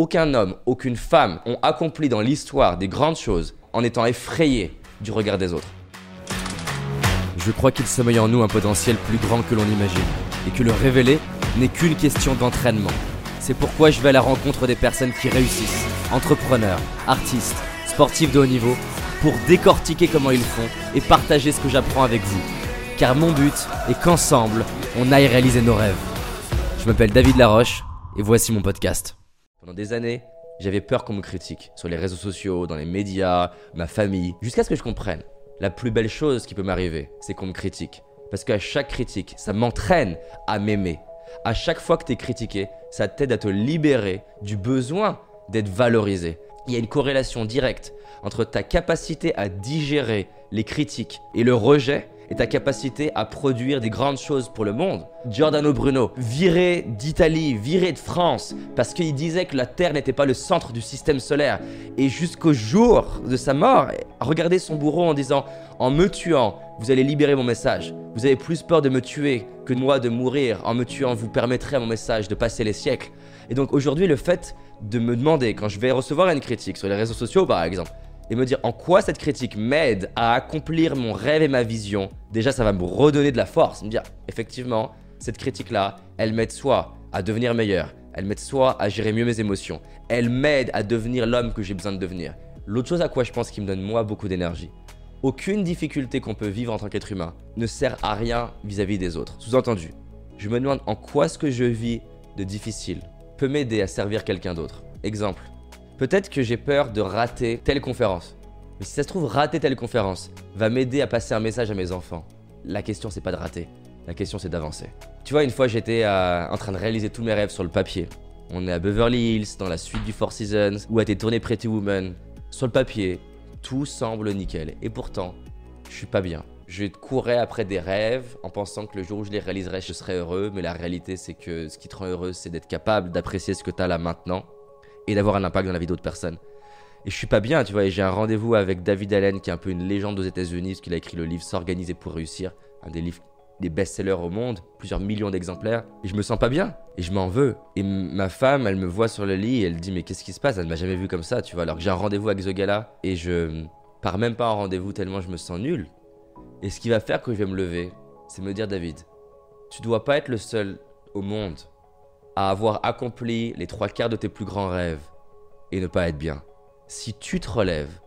Aucun homme, aucune femme ont accompli dans l'histoire des grandes choses en étant effrayés du regard des autres. Je crois qu'il sommeille en nous un potentiel plus grand que l'on imagine, et que le révéler n'est qu'une question d'entraînement. C'est pourquoi je vais à la rencontre des personnes qui réussissent, entrepreneurs, artistes, sportifs de haut niveau, pour décortiquer comment ils font et partager ce que j'apprends avec vous. Car mon but est qu'ensemble, on aille réaliser nos rêves. Je m'appelle David Laroche, et voici mon podcast. Pendant des années, j'avais peur qu'on me critique sur les réseaux sociaux, dans les médias, ma famille, jusqu'à ce que je comprenne. La plus belle chose qui peut m'arriver, c'est qu'on me critique. Parce qu'à chaque critique, ça m'entraîne à m'aimer. À chaque fois que tu es critiqué, ça t'aide à te libérer du besoin d'être valorisé. Il y a une corrélation directe entre ta capacité à digérer les critiques et le rejet et ta capacité à produire des grandes choses pour le monde. Giordano Bruno, viré d'Italie, viré de France, parce qu'il disait que la Terre n'était pas le centre du système solaire. Et jusqu'au jour de sa mort, regardez son bourreau en disant En me tuant, vous allez libérer mon message. Vous avez plus peur de me tuer que moi de mourir. En me tuant, vous permettrez à mon message de passer les siècles. Et donc aujourd'hui, le fait de me demander, quand je vais recevoir une critique sur les réseaux sociaux par exemple, et me dire en quoi cette critique m'aide à accomplir mon rêve et ma vision, déjà ça va me redonner de la force, me dire effectivement, cette critique-là, elle m'aide soit à devenir meilleur, elle m'aide soit à gérer mieux mes émotions, elle m'aide à devenir l'homme que j'ai besoin de devenir. L'autre chose à quoi je pense qui me donne moi beaucoup d'énergie, aucune difficulté qu'on peut vivre en tant qu'être humain ne sert à rien vis-à-vis des autres. Sous-entendu, je me demande en quoi ce que je vis de difficile peut m'aider à servir quelqu'un d'autre. Exemple, Peut-être que j'ai peur de rater telle conférence. Mais si ça se trouve, rater telle conférence va m'aider à passer un message à mes enfants. La question, c'est pas de rater. La question, c'est d'avancer. Tu vois, une fois, j'étais euh, en train de réaliser tous mes rêves sur le papier. On est à Beverly Hills, dans la suite du Four Seasons, où a été tourné Pretty Woman. Sur le papier, tout semble nickel. Et pourtant, je suis pas bien. Je courais après des rêves en pensant que le jour où je les réaliserais, je serais heureux. Mais la réalité, c'est que ce qui te rend heureux, c'est d'être capable d'apprécier ce que tu as là maintenant et d'avoir un impact dans la vie d'autres personnes. Et je suis pas bien, tu vois, et j'ai un rendez-vous avec David Allen, qui est un peu une légende aux États-Unis, parce qu'il a écrit le livre S'organiser pour réussir, un des livres des best-sellers au monde, plusieurs millions d'exemplaires, et je me sens pas bien, et je m'en veux. Et ma femme, elle me voit sur le lit, et elle dit, mais qu'est-ce qui se passe? Elle m'a jamais vu comme ça, tu vois, alors que j'ai un rendez-vous avec The Gala, et je pars même pas en rendez-vous tellement je me sens nul. Et ce qui va faire que je vais me lever, c'est me dire, David, tu dois pas être le seul au monde à avoir accompli les trois quarts de tes plus grands rêves et ne pas être bien. Si tu te relèves,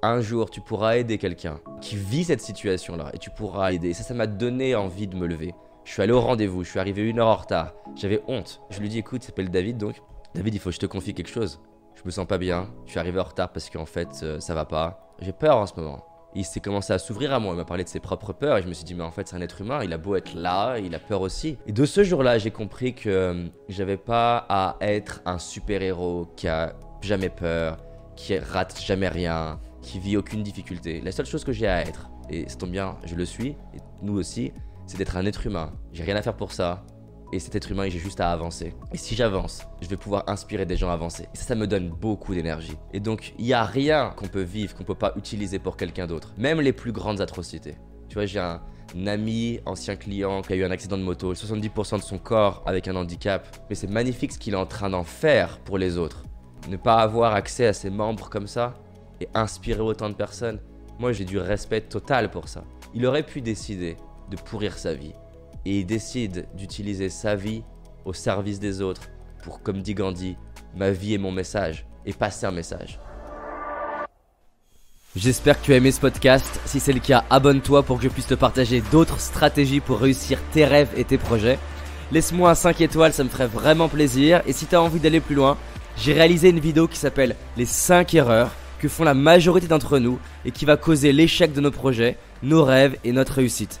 un jour tu pourras aider quelqu'un qui vit cette situation-là et tu pourras aider. Ça, ça m'a donné envie de me lever. Je suis allé au rendez-vous, je suis arrivé une heure en retard. J'avais honte. Je lui dis écoute, il s'appelle David donc. David, il faut que je te confie quelque chose. Je me sens pas bien. Je suis arrivé en retard parce qu'en fait, euh, ça va pas. J'ai peur en ce moment il s'est commencé à s'ouvrir à moi, il m'a parlé de ses propres peurs et je me suis dit mais en fait c'est un être humain, il a beau être là, il a peur aussi. Et de ce jour-là, j'ai compris que euh, j'avais pas à être un super-héros qui a jamais peur, qui rate jamais rien, qui vit aucune difficulté. La seule chose que j'ai à être, et ça tombe bien, je le suis, et nous aussi, c'est d'être un être humain. J'ai rien à faire pour ça, et cet être humain, j'ai juste à avancer. Et si j'avance, je vais pouvoir inspirer des gens à avancer. Et ça, me donne beaucoup d'énergie. Et donc, il n'y a rien qu'on peut vivre, qu'on peut pas utiliser pour quelqu'un d'autre. Même les plus grandes atrocités. Tu vois, j'ai un, ami, ancien client, qui a eu un accident de moto, 70% de son corps avec un handicap. Mais c'est magnifique ce qu'il est en train d'en faire pour les autres. Ne pas avoir accès à ses membres comme ça et inspirer autant de personnes. Moi, j'ai du respect total pour ça. Il aurait pu décider de pourrir sa vie et il décide d'utiliser sa vie au service des autres pour, comme dit Gandhi, ma vie est mon message et passer un message. J'espère que tu as aimé ce podcast. Si c'est le cas, abonne-toi pour que je puisse te partager d'autres stratégies pour réussir tes rêves et tes projets. Laisse-moi un 5 étoiles, ça me ferait vraiment plaisir. Et si tu as envie d'aller plus loin, j'ai réalisé une vidéo qui s'appelle Les 5 erreurs que font la majorité d'entre nous et qui va causer l'échec de nos projets, nos rêves et notre réussite.